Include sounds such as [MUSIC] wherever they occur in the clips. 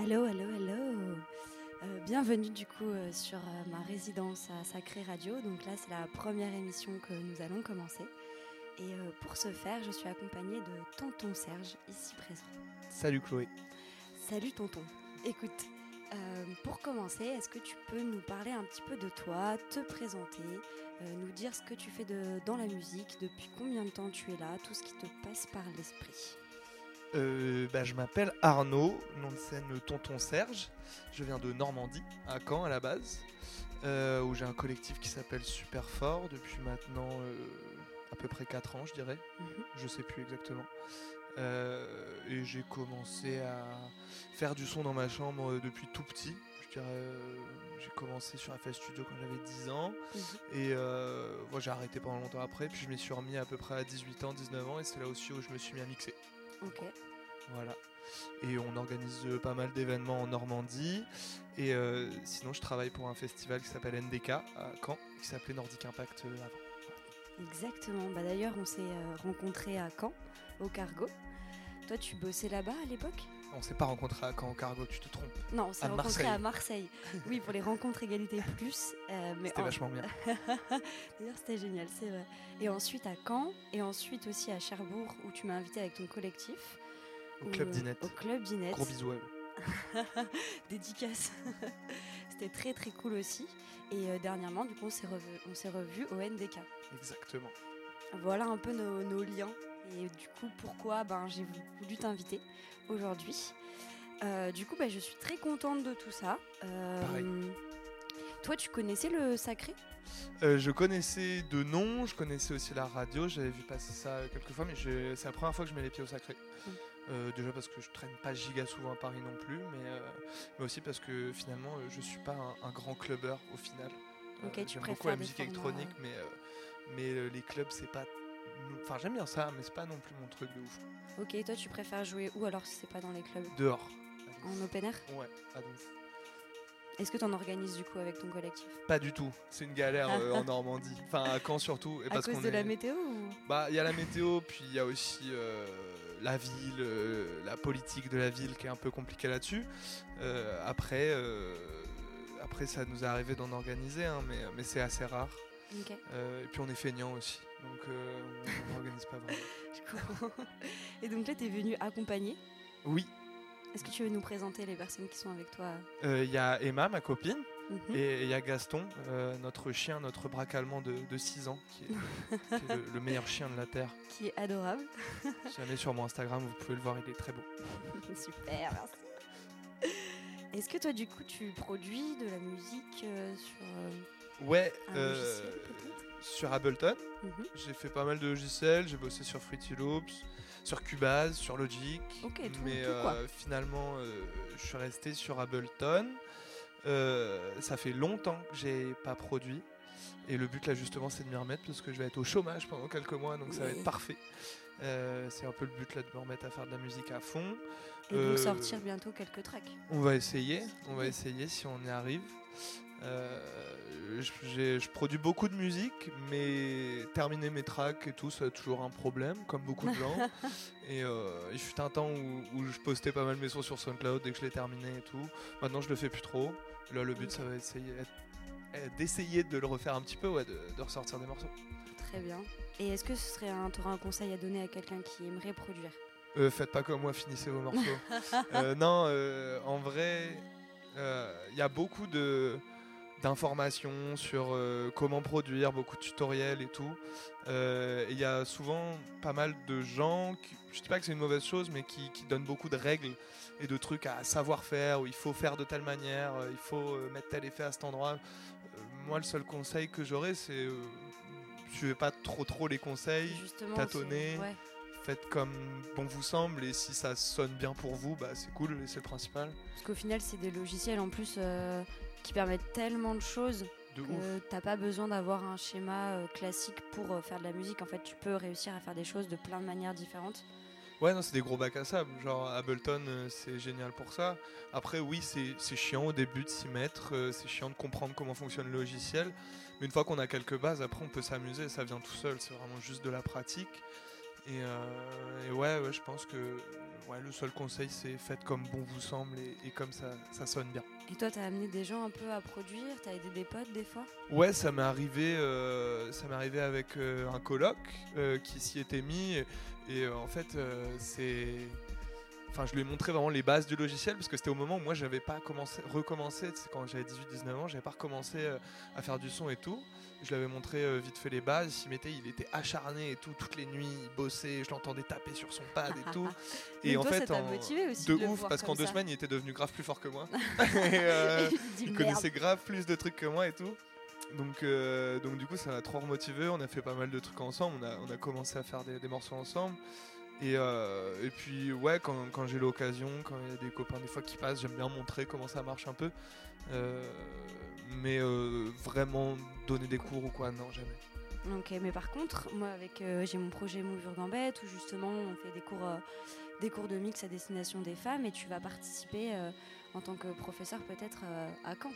Hello, hello, hello. Euh, bienvenue du coup euh, sur euh, ma résidence à Sacré Radio. Donc là, c'est la première émission que nous allons commencer. Et pour ce faire, je suis accompagnée de Tonton Serge, ici présent. Salut Chloé. Salut Tonton. Écoute, pour commencer, est-ce que tu peux nous parler un petit peu de toi, te présenter, nous dire ce que tu fais de- dans la musique, depuis combien de temps tu es là, tout ce qui te passe par l'esprit? Euh, bah, je m'appelle Arnaud, nom de scène Tonton Serge. Je viens de Normandie, à Caen à la base, euh, où j'ai un collectif qui s'appelle Super Fort depuis maintenant euh, à peu près 4 ans, je dirais. Mhm. Je sais plus exactement. Euh, et j'ai commencé à faire du son dans ma chambre depuis tout petit. Je dirais, j'ai commencé sur FL Studio quand j'avais 10 ans. Mhm. Et euh, moi, j'ai arrêté pendant longtemps après. Puis je m'y suis remis à peu près à 18 ans, 19 ans. Et c'est là aussi où je me suis mis à mixer. Ok. Voilà. Et on organise euh, pas mal d'événements en Normandie. Et euh, sinon, je travaille pour un festival qui s'appelle NDK à Caen, qui s'appelait Nordic Impact euh, avant. Exactement. Bah, D'ailleurs, on s'est rencontrés à Caen, au Cargo. Toi, tu bossais là-bas à l'époque? On s'est pas rencontré à Caen au Cargo, tu te trompes. Non, on s'est Marseille. à Marseille. Oui, pour les rencontres égalité [LAUGHS] plus. euh, mais C'était en- vachement bien. [LAUGHS] D'ailleurs, c'était génial, c'est vrai. Et ensuite à Caen, et ensuite aussi à Cherbourg, où tu m'as invité avec ton collectif. Au où, Club Dinette. Au Club Dinette. Gros bisous. [LAUGHS] Dédicace. c'était très très cool aussi. Et euh, dernièrement, du coup, on s'est revu, au NDK. Exactement. Voilà un peu nos, nos liens. Et du coup, pourquoi ben, j'ai voulu t'inviter aujourd'hui. Euh, du coup, ben, je suis très contente de tout ça. Euh, Pareil. Toi, tu connaissais le sacré? Euh, je connaissais de nom, je connaissais aussi la radio, j'avais vu passer ça quelques fois, mais c'est la première fois que je mets les pieds au sacré. Mm. Euh, déjà parce que je traîne pas giga souvent à Paris non plus, mais, euh, mais aussi parce que finalement je suis pas un, un grand clubbeur au final. Ok, tu j'aime beaucoup la musique électronique, mais, mais les clubs c'est pas. Enfin j'aime bien ça, mais c'est pas non plus mon truc de ouf. Ok, toi, tu préfères jouer où alors si c'est pas dans les clubs? Dehors. En open air? Ouais, à Donf. Est-ce que tu en organises du coup avec ton collectif? Pas du tout, c'est une galère euh, en [LAUGHS] Normandie. Enfin à Caen surtout. Et À parce cause de la météo ou... Bah, il y a la météo, puis il y a aussi euh, la ville, euh, la politique de la ville qui est un peu compliquée là-dessus. Après, après, ça nous est arrivé d'en organiser, hein, mais, mais c'est assez rare. Ok, Euh, et puis on est feignant aussi, donc euh, on n'organise pas vraiment. [LAUGHS] je comprends. Et donc là, tu es venu accompagner. Oui, Est-ce que tu veux nous présenter les personnes qui sont avec toi? Euh, il y a Emma, ma copine, Mhm. et il y a Gaston, euh, notre chien, notre braque allemand de, de 6 ans, qui est, [LAUGHS] qui est le, le meilleur chien de la Terre. Qui est adorable. Si jamais sur mon Instagram, vous pouvez le voir, il est très beau. [LAUGHS] Super, merci. Est-ce que toi, du coup, tu produis de la musique euh, sur euh, Ouais, un euh, logiciel peut-être? Sur Ableton. Mhm. J'ai fait pas mal de logiciels, j'ai bossé sur Fruity Loops, sur Cubase, sur Logic. Tout- mais tout, quoi. euh, finalement, euh, je suis resté sur Ableton. Euh, ça fait longtemps que j'ai pas produit. Et le but là justement c'est de m'y remettre parce que je vais être au chômage pendant quelques mois donc ça va être parfait. C'est un peu le but là de me remettre à faire de la musique à fond. Et donc sortir bientôt quelques tracks. On va essayer, on va essayer si on y arrive. Euh, je, produis beaucoup de musique, mais terminer mes tracks et tout, c'est toujours un problème, comme beaucoup de gens. [LAUGHS] et euh, il fut un temps où, où je postais pas mal mes sons sur SoundCloud dès que je les terminais et tout. Maintenant, je le fais plus trop. Là, le but, ça va essayer être- d'essayer de le refaire un petit peu, ouais, de, de ressortir des morceaux. Très bien. Et est-ce que ce serait un, t'aurais un conseil à donner à quelqu'un qui aimerait produire? Euh, faites pas comme moi, finissez vos morceaux. [LAUGHS] Euh, non, euh, en vrai, il y a beaucoup de d'informations sur euh, comment produire, beaucoup de tutoriels et tout. Euh, Il y a souvent pas mal de gens, qui, je dis pas que c'est une mauvaise chose, mais qui, qui donnent beaucoup de règles et de trucs à savoir faire, où il faut faire de telle manière, euh, il faut mettre tel effet à cet endroit. Moi, le seul conseil que j'aurais, c'est euh, suivez pas trop trop les conseils, Justement, ouais. faites comme bon vous semble et si ça sonne bien pour vous, bah c'est cool et c'est le principal. Parce qu'au final, c'est des logiciels en plus qui permettent tellement de choses que t'as pas besoin d'avoir un schéma euh, classique pour euh, faire de la musique. En fait, tu peux réussir à faire des choses de plein de manières différentes. Ouais, non, c'est des gros bacs à sable. Genre Ableton, euh, c'est génial pour ça. Après, oui, c'est c'est chiant au début de s'y mettre, euh, c'est chiant de comprendre comment fonctionne le logiciel. Mais une fois qu'on a quelques bases, après, on peut s'amuser, ça vient tout seul. C'est vraiment juste de la pratique. Et, euh, et ouais, ouais, je pense que ouais, le seul conseil, c'est faites comme bon vous semble et, et comme ça, ça sonne bien. Et toi, tu as amené des gens un peu à produire Tu as aidé des potes des fois? Ouais, ça m'est arrivé, euh, arrivé avec euh, un coloc euh, qui s'y était mis. Et, en fait, c'est. Enfin, je lui ai montré vraiment les bases du logiciel parce que c'était au moment où moi j'avais pas commencé, recommencé, quand j'avais 18-19 ans, j'avais pas recommencé à faire du son et tout. Je lui avais montré euh, vite fait les bases, il s'y mettait, il était acharné et tout, toutes les nuits, il bossait, je l'entendais taper sur son pad et tout. [LAUGHS] Et en toi, fait, en- motivé aussi de ouf, parce qu'en deux semaines, il était devenu grave plus fort que moi. [LAUGHS] Et, euh, il connaissait grave plus de trucs que moi et tout. Donc, euh, donc du coup, ça m'a trop remotivé. On a fait pas mal de trucs ensemble. On a, on a commencé à faire des, des morceaux ensemble. Et, euh, et puis, ouais, quand, quand j'ai l'occasion, quand il y a des copains des fois qui passent, j'aime bien montrer comment ça marche un peu. Euh, mais euh, vraiment donner des cours ou quoi, non, jamais. Ok, mais par contre, moi, avec j'ai mon projet Your Gambette où justement on fait des cours, des cours de mix à destination des femmes et tu vas participer en tant que professeur peut-être à Caen.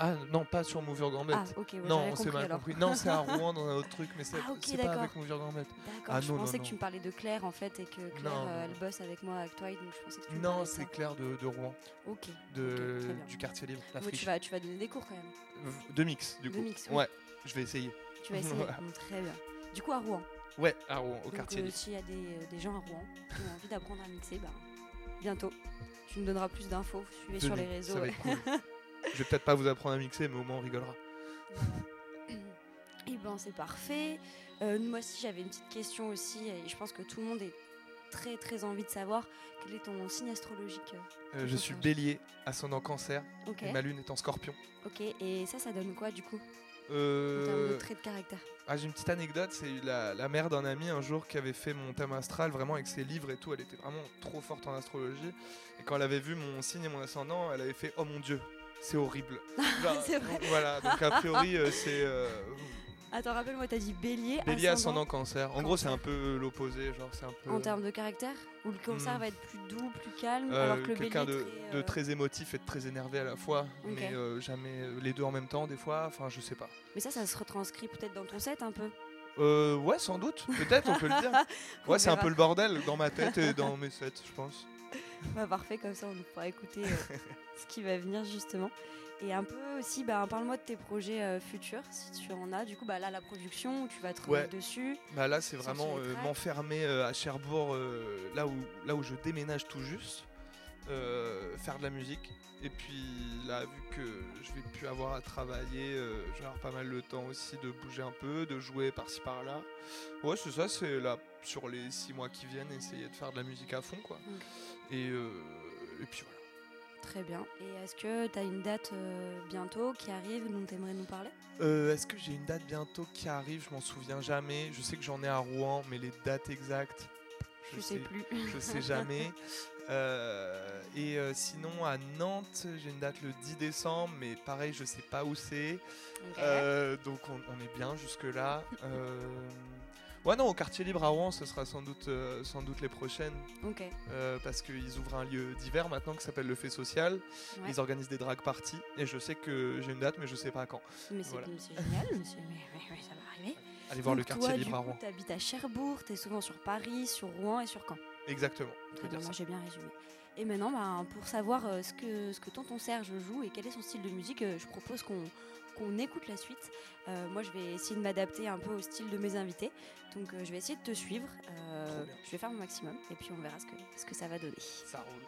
Euh, ah non, pas sur Move Your Gambette. Ah, ok, ouais, non, on s'est compris mal alors. compris. Non, c'est à [LAUGHS] Rouen dans un autre truc, mais c'est Ah, ok, c'est pas avec Move Your Gambette. D'accord, Ah, je non, non, pensais que non. tu me parlais de Claire en fait et que Claire euh, elle bosse avec moi à Actuide donc je pensais que tu me Non, de c'est. Claire de, de Rouen, Ok, de, du quartier libre, la Ouais, tu, vas, tu vas donner des cours quand même. De mix, du De coup. mix, oui. Ouais, je vais essayer. Tu vas essayer. [LAUGHS] Voilà. Bon, très bien. Du coup à Rouen. Ouais, à Rouen, au Donc, quartier euh, libre. s'il y a des, euh, des gens à Rouen qui ont envie d'apprendre à mixer, bah, bientôt. Tu nous donneras plus d'infos. Suivez sur les réseaux. [LAUGHS] Je vais peut-être pas vous apprendre à mixer, mais au moins on rigolera. [COUGHS] Et ben c'est parfait. Euh, moi aussi j'avais une petite question aussi et je pense que tout le monde est très très envie de savoir quel est ton signe astrologique. Euh, Tout je suis bélier, ascendant cancer, Ok. et ma lune est en scorpion. Ok. Et ça ça donne quoi du coup en termes de Euh, traits de caractère? ah, J'ai une petite anecdote, c'est la, la mère d'un ami un jour qui avait fait mon thème astral, vraiment avec ses livres et tout, elle était vraiment trop forte en astrologie. Et quand elle avait vu mon signe et mon ascendant, elle avait fait « Oh mon Dieu, c'est horrible [LAUGHS] !» C'est vrai. Voilà, donc a priori euh, c'est... euh, Attends rappelle-moi t'as dit bélier. Bélier ascendant, ascendant cancer. En gros, c'est un peu l'opposé, genre c'est un peu. En termes de caractère Ou le cancer Hmm. va être plus doux, plus calme euh, alors que le bélier quelqu'un de, très, de très émotif et de très énervé à la fois, mais euh, jamais les deux en même temps des fois. Enfin, je sais pas. Mais ça ça se retranscrit peut-être dans ton set un peu. Euh, ouais, sans doute. Peut-être, on peut le dire. [LAUGHS] Ouais, c'est un peu le bordel dans ma tête et dans mes sets, je pense. [LAUGHS] Bah, parfait, comme ça on pourra écouter euh, [LAUGHS] ce qui va venir justement. Et un peu aussi, bah, parle-moi de tes projets euh, futurs, si tu en as. Du coup, bah, là, la production, tu vas te Ouais. dessus. Bah là, c'est vraiment euh, m'enfermer à Cherbourg, là, où, là où je déménage tout juste, euh, faire de la musique. Et puis là, vu que je vais plus avoir à travailler, euh, je vais avoir pas mal le temps aussi de bouger un peu, de jouer par-ci par-là. Ouais, c'est ça, c'est là, sur les six mois qui viennent, essayer de faire de la musique à fond, quoi. Et, euh, et puis voilà. Très bien. Et est-ce que tu as une date euh, bientôt qui arrive dont tu aimerais nous parler? Euh, Est-ce que j'ai une date bientôt qui arrive? Je m'en souviens jamais. Je sais que j'en ai à Rouen, mais les dates exactes, Je sais plus. je sais jamais. [LAUGHS] Euh, et euh, sinon à Nantes, j'ai une date le 10 décembre, mais pareil, je sais pas où c'est. Euh, donc on, on est bien jusque là. [LAUGHS] ouais non, au quartier libre à Rouen, ce sera sans doute, euh, sans doute les prochaines, euh, parce qu'ils ouvrent un lieu d'hiver maintenant qui s'appelle le Fait Social. Ouais. Ils organisent des drag parties, et je sais que j'ai une date, mais je sais pas quand. Mais c'est Voilà. génial, [LAUGHS] c'est- mais- mais- mais ça va arriver. Allez voir le quartier toi, libre à Rouen. Tu habites à Cherbourg, tu es souvent sur Paris, sur Rouen et sur Caen. Exactement. Très bien, j'ai bien résumé. Et maintenant, bah, pour savoir euh, ce, que, ce que tonton Serge joue et quel est son style de musique, euh, je propose qu'on qu'on écoute la suite. Euh, moi, je vais essayer de m'adapter un peu au style de mes invités. Donc, euh, je vais essayer de te suivre. Euh, je vais faire mon maximum et puis on verra ce que, ce que ça va donner. Ça roule.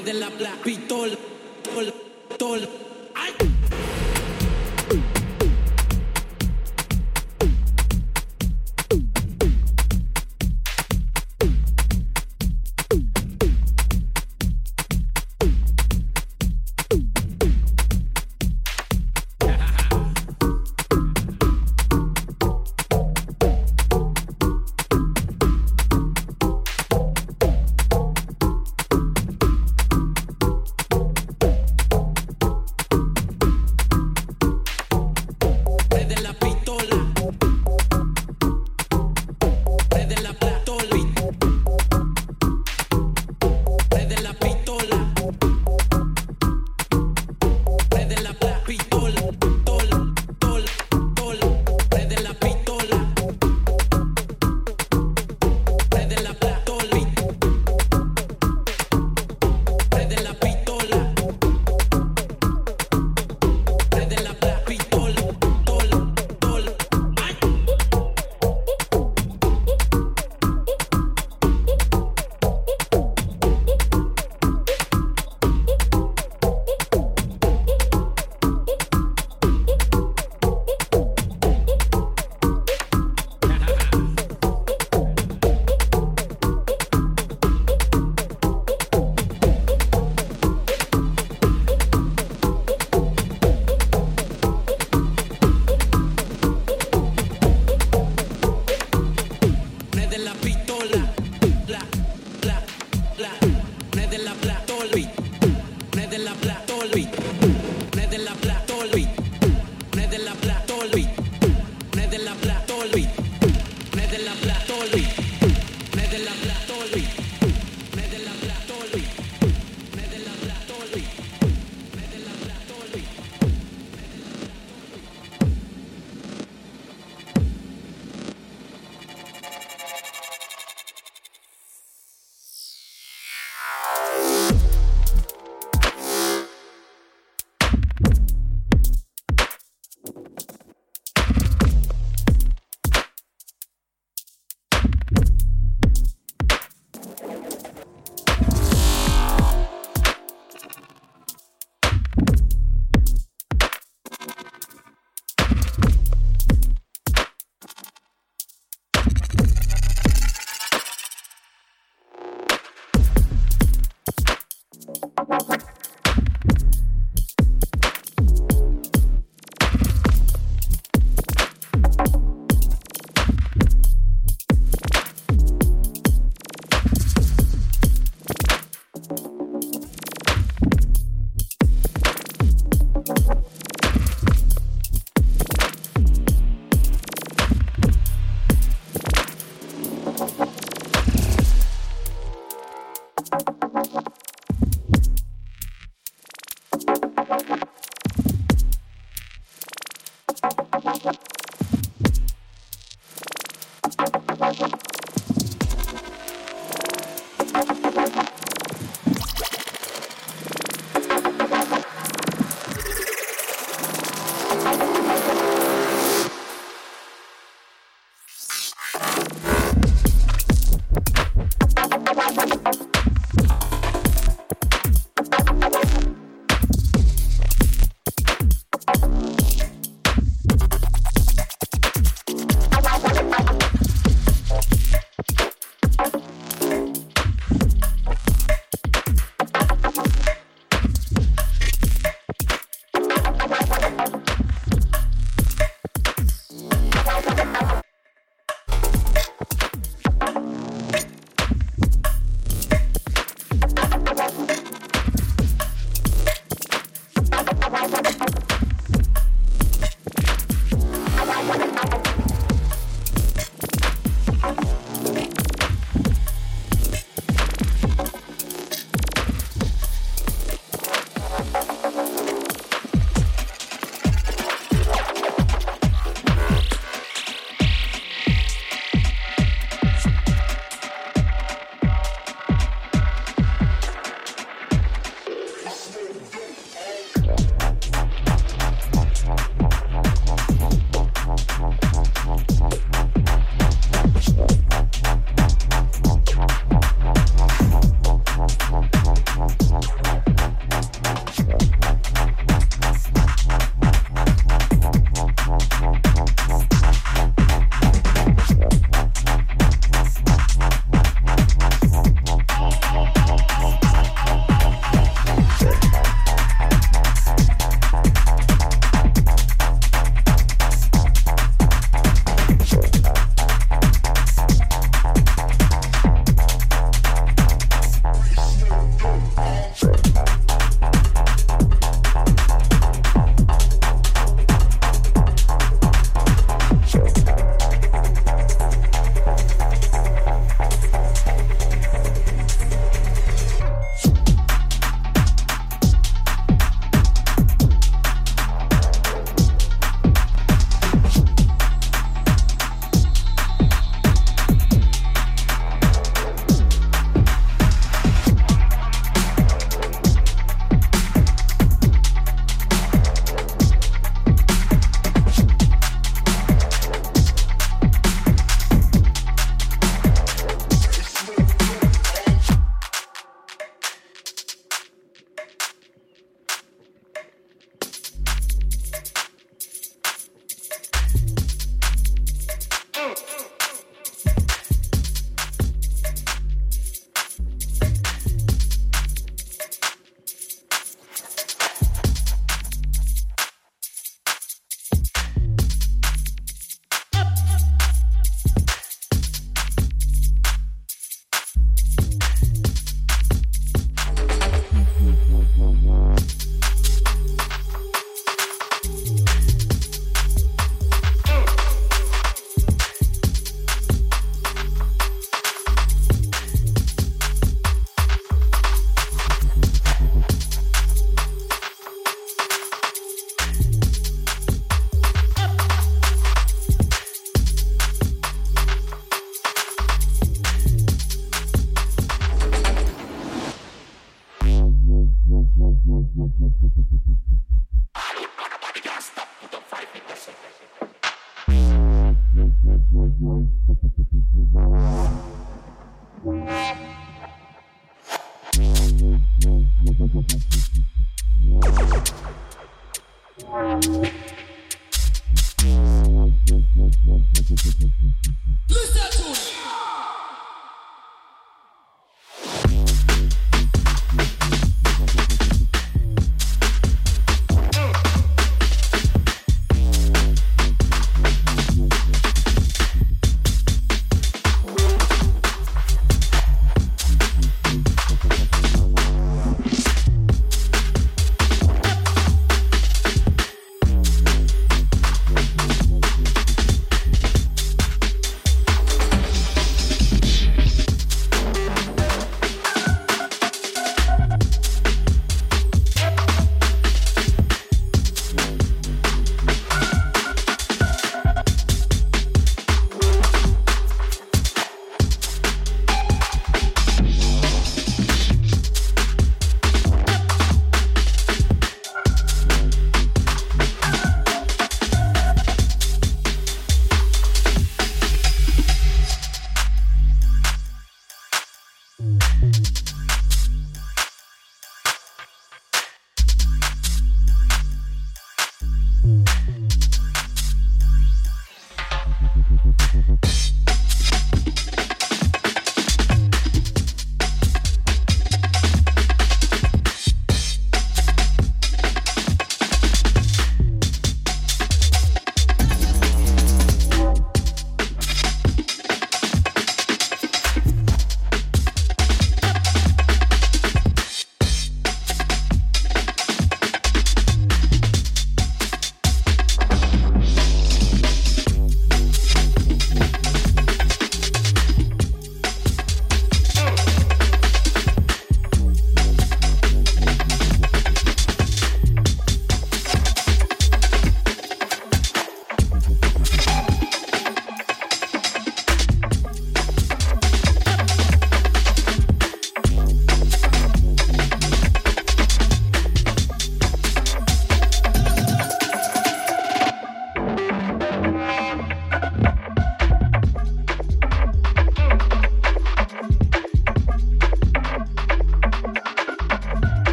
de la pistola, pistola. Red en la playa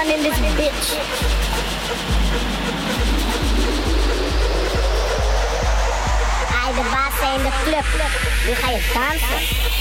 Scream in this bitch. I de baas zijn de club. Nu ga dansen.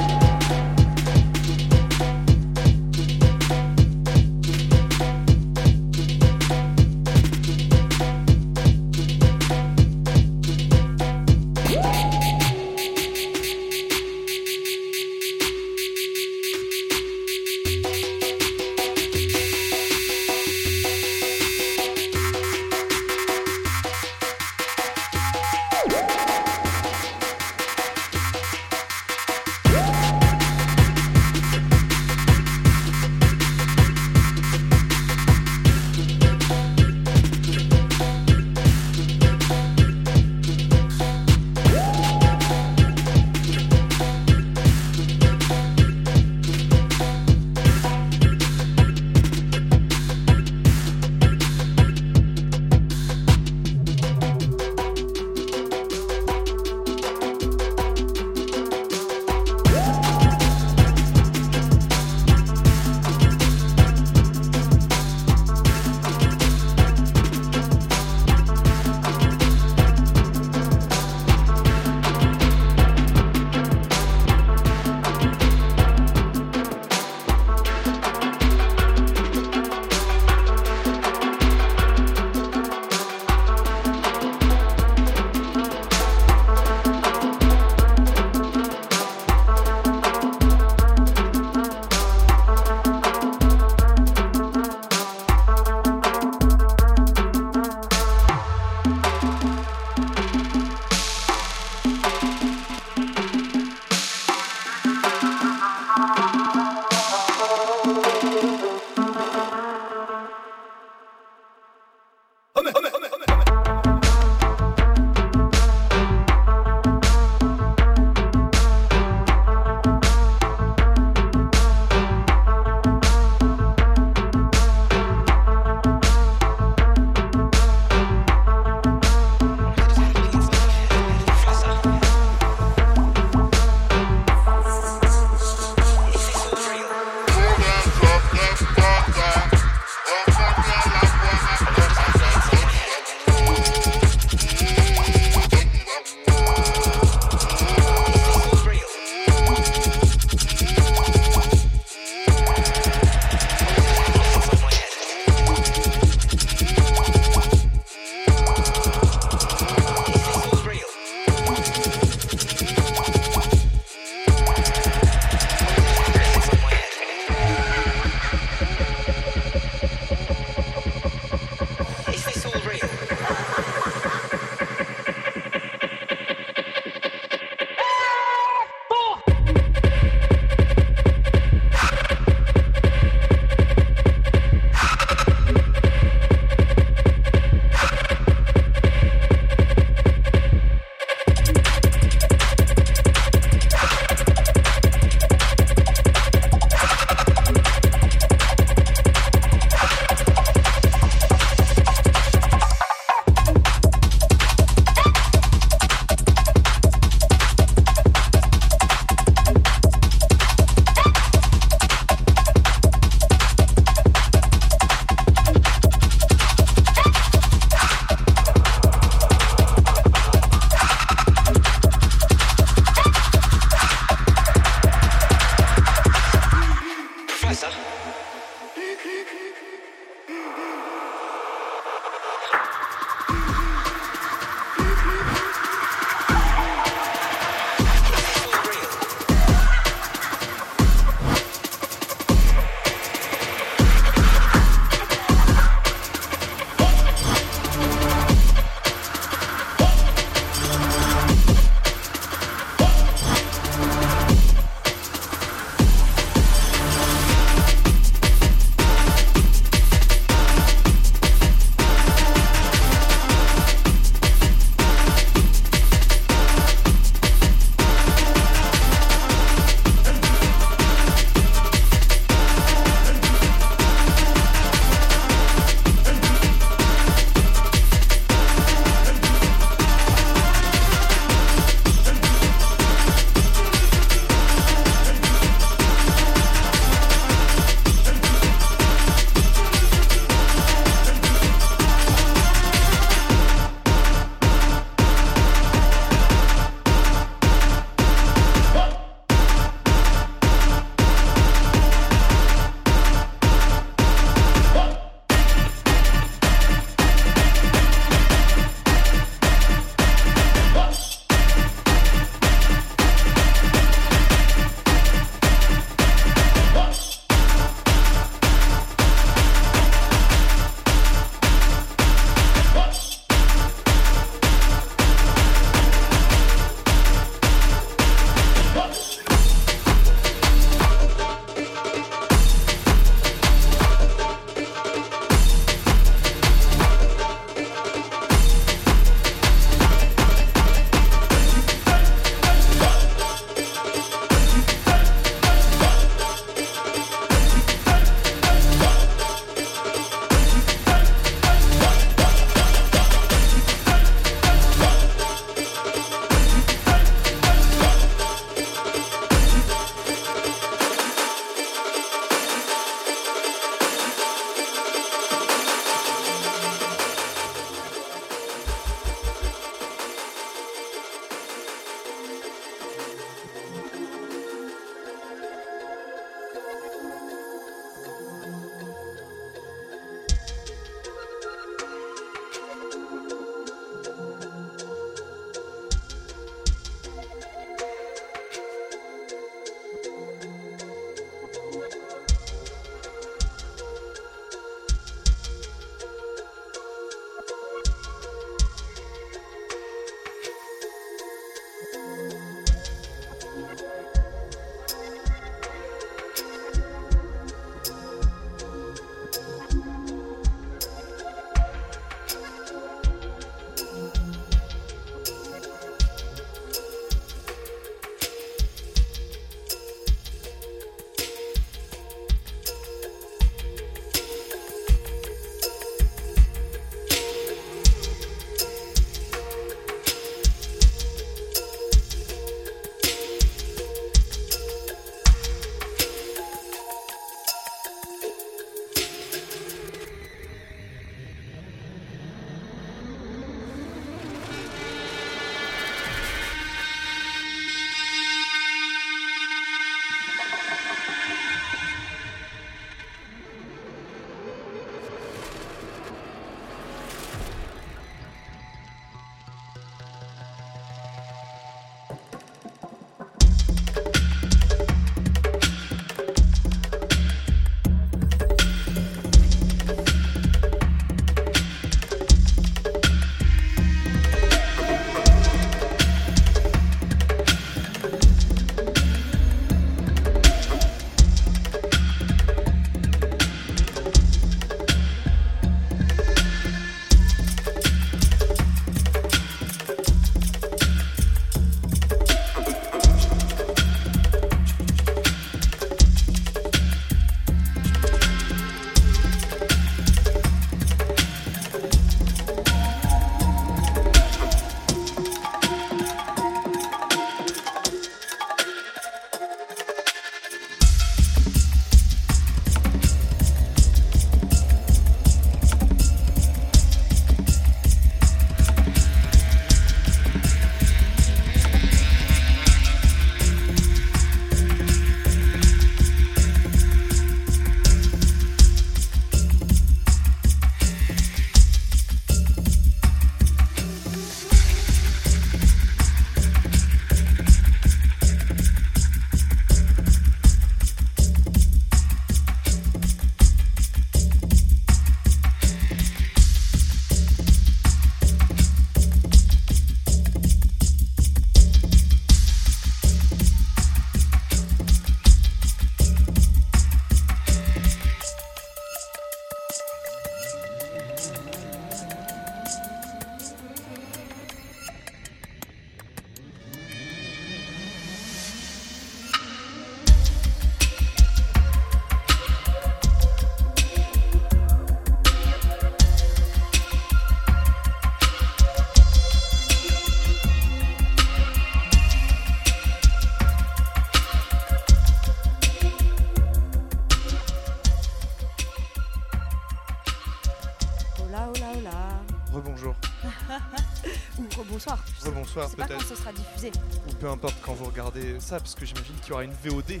Pas quand ce sera diffusé. ou peu importe quand vous regardez ça, parce que j'imagine qu'il y aura une VOD. Et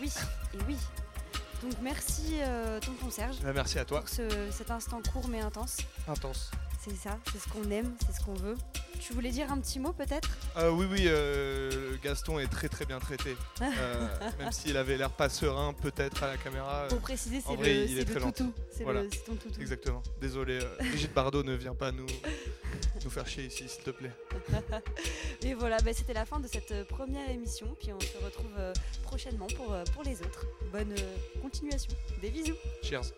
oui, et oui. Donc merci euh, tonton Serge Bah, merci à toi. pour ce- cet instant court mais intense. Intense. C'est ça, c'est ce qu'on aime, c'est ce qu'on veut. Tu voulais dire un petit mot peut-être? Ah oui, oui, euh, Gaston est très très bien traité. [LAUGHS] Euh, même s'il avait l'air pas serein, peut-être à la caméra. Euh, pour préciser, c'est le, toutou. Ton toutou. Exactement. Désolé, [LAUGHS] Brigitte Bardot ne vient pas nous, faire chier ici, s'il te plaît. [LAUGHS] Et voilà, bah, c'était la fin de cette première émission. Puis on se retrouve prochainement pour, pour les autres. Bonne continuation. Des bisous. Cheers.